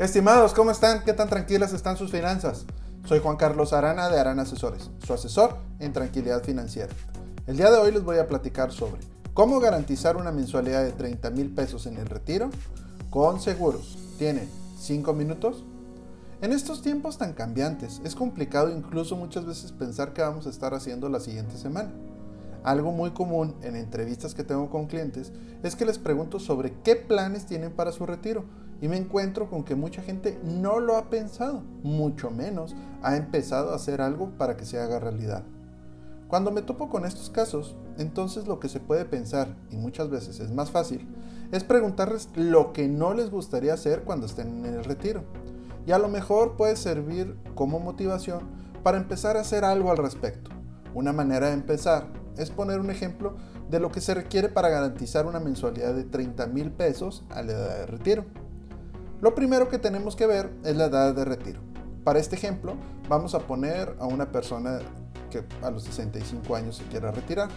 Estimados, ¿cómo están? ¿Qué tan tranquilas están sus finanzas? Soy Juan Carlos Arana de Arana Asesores, su asesor en tranquilidad financiera. El día de hoy les voy a platicar sobre cómo garantizar una mensualidad de 30 mil pesos en el retiro con seguros. ¿Tienen 5 minutos? En estos tiempos tan cambiantes, es complicado incluso muchas veces pensar qué vamos a estar haciendo la siguiente semana. Algo muy común en entrevistas que tengo con clientes es que les pregunto sobre qué planes tienen para su retiro y me encuentro con que mucha gente no lo ha pensado, mucho menos ha empezado a hacer algo para que se haga realidad. Cuando me topo con estos casos, entonces lo que se puede pensar, y muchas veces es más fácil, es preguntarles lo que no les gustaría hacer cuando estén en el retiro. Y a lo mejor puede servir como motivación para empezar a hacer algo al respecto. Una manera de empezar es poner un ejemplo de lo que se requiere para garantizar una mensualidad de 30 mil pesos a la edad de retiro. Lo primero que tenemos que ver es la edad de retiro. Para este ejemplo, vamos a poner a una persona que a los 65 años se quiera retirar.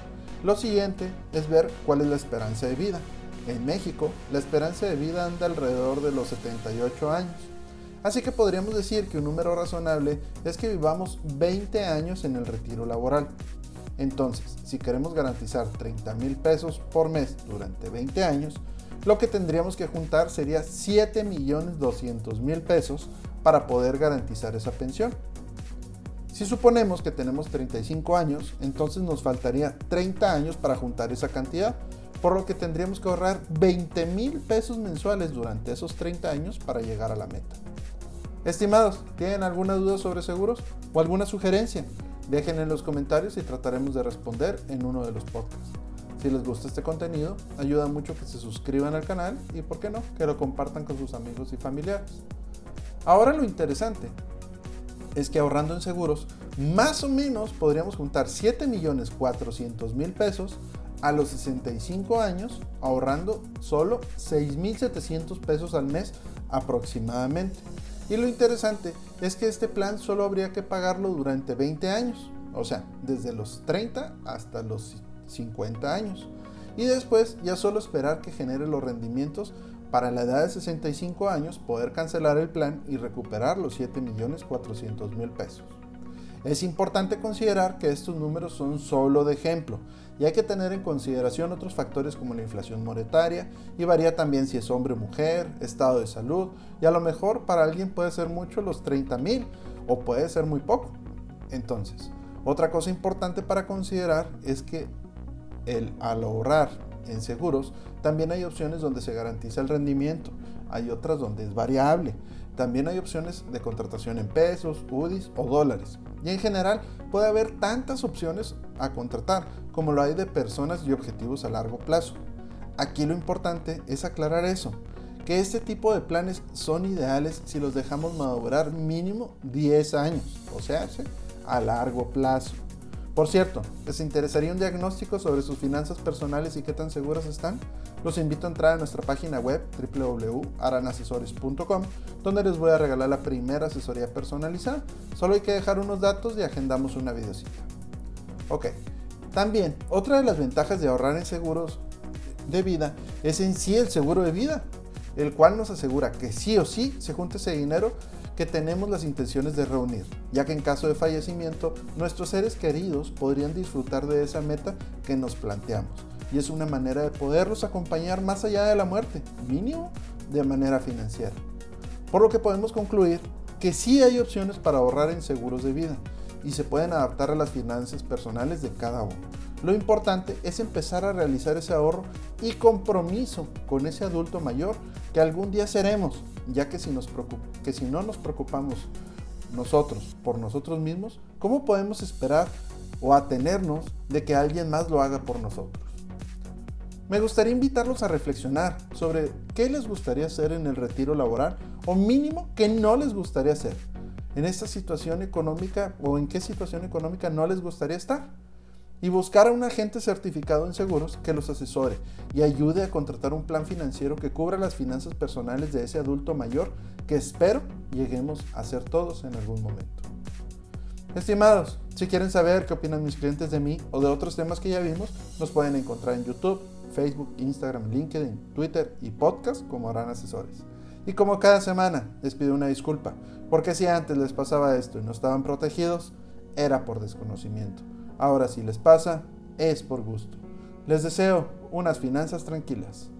Lo siguiente es ver cuál es la esperanza de vida. En México, la esperanza de vida anda alrededor de los 78 años. Así que podríamos decir que un número razonable es que vivamos 20 años en el retiro laboral. Entonces, si queremos garantizar 30 mil pesos por mes durante 20 años, lo que tendríamos que juntar sería 7 millones 200 mil pesos para poder garantizar esa pensión. Si suponemos que tenemos 35 años, entonces nos faltaría 30 años para juntar esa cantidad, por lo que tendríamos que ahorrar 20 mil pesos mensuales durante esos 30 años para llegar a la meta. Estimados, ¿tienen alguna duda sobre seguros o alguna sugerencia? Dejen en los comentarios y trataremos de responder en uno de los podcasts. Si les gusta este contenido, ayuda mucho que se suscriban al canal y, por qué no, que lo compartan con sus amigos y familiares. Ahora lo interesante es que ahorrando en seguros, más o menos podríamos juntar 7.400.000 pesos a los 65 años, ahorrando solo 6.700 pesos al mes aproximadamente. Y lo interesante es que este plan solo habría que pagarlo durante 20 años, o sea, desde los 30 hasta los 50 años. Y después ya solo esperar que genere los rendimientos para la edad de 65 años poder cancelar el plan y recuperar los 7.400.000 pesos. Es importante considerar que estos números son solo de ejemplo y hay que tener en consideración otros factores como la inflación monetaria y varía también si es hombre o mujer, estado de salud y a lo mejor para alguien puede ser mucho los 30 mil o puede ser muy poco. Entonces, otra cosa importante para considerar es que el, al ahorrar en seguros también hay opciones donde se garantiza el rendimiento, hay otras donde es variable. También hay opciones de contratación en pesos, UDIs o dólares. Y en general puede haber tantas opciones a contratar como lo hay de personas y objetivos a largo plazo. Aquí lo importante es aclarar eso, que este tipo de planes son ideales si los dejamos madurar mínimo 10 años, o sea, a largo plazo. Por cierto, ¿les interesaría un diagnóstico sobre sus finanzas personales y qué tan seguras están? Los invito a entrar a nuestra página web www.aranasesores.com donde les voy a regalar la primera asesoría personalizada. Solo hay que dejar unos datos y agendamos una videocita. Ok, también otra de las ventajas de ahorrar en seguros de vida es en sí el seguro de vida, el cual nos asegura que sí o sí se junte ese dinero que tenemos las intenciones de reunir, ya que en caso de fallecimiento nuestros seres queridos podrían disfrutar de esa meta que nos planteamos. Y es una manera de poderlos acompañar más allá de la muerte, mínimo de manera financiera. Por lo que podemos concluir que sí hay opciones para ahorrar en seguros de vida y se pueden adaptar a las finanzas personales de cada uno. Lo importante es empezar a realizar ese ahorro y compromiso con ese adulto mayor que algún día seremos ya que si, nos no nos preocupamos nosotros por nosotros mismos, ¿cómo podemos esperar o atenernos de que alguien más lo haga por nosotros? Me gustaría invitarlos a reflexionar sobre qué les gustaría hacer en el retiro laboral o mínimo qué no les gustaría hacer en esta situación económica o en qué situación económica no les gustaría estar y buscar a un agente certificado en seguros que los asesore y ayude a contratar un plan financiero que cubra las finanzas personales de ese adulto mayor que espero lleguemos a ser todos en algún momento. Estimados, si quieren saber qué opinan mis clientes de mí o de otros temas que ya vimos, nos pueden encontrar en YouTube, Facebook, Instagram, LinkedIn, Twitter y podcast como harán asesores. Y como cada semana, les pido una disculpa, porque si antes les pasaba esto y no estaban protegidos, era por desconocimiento. Ahora si les pasa, es por gusto. Les deseo unas finanzas tranquilas.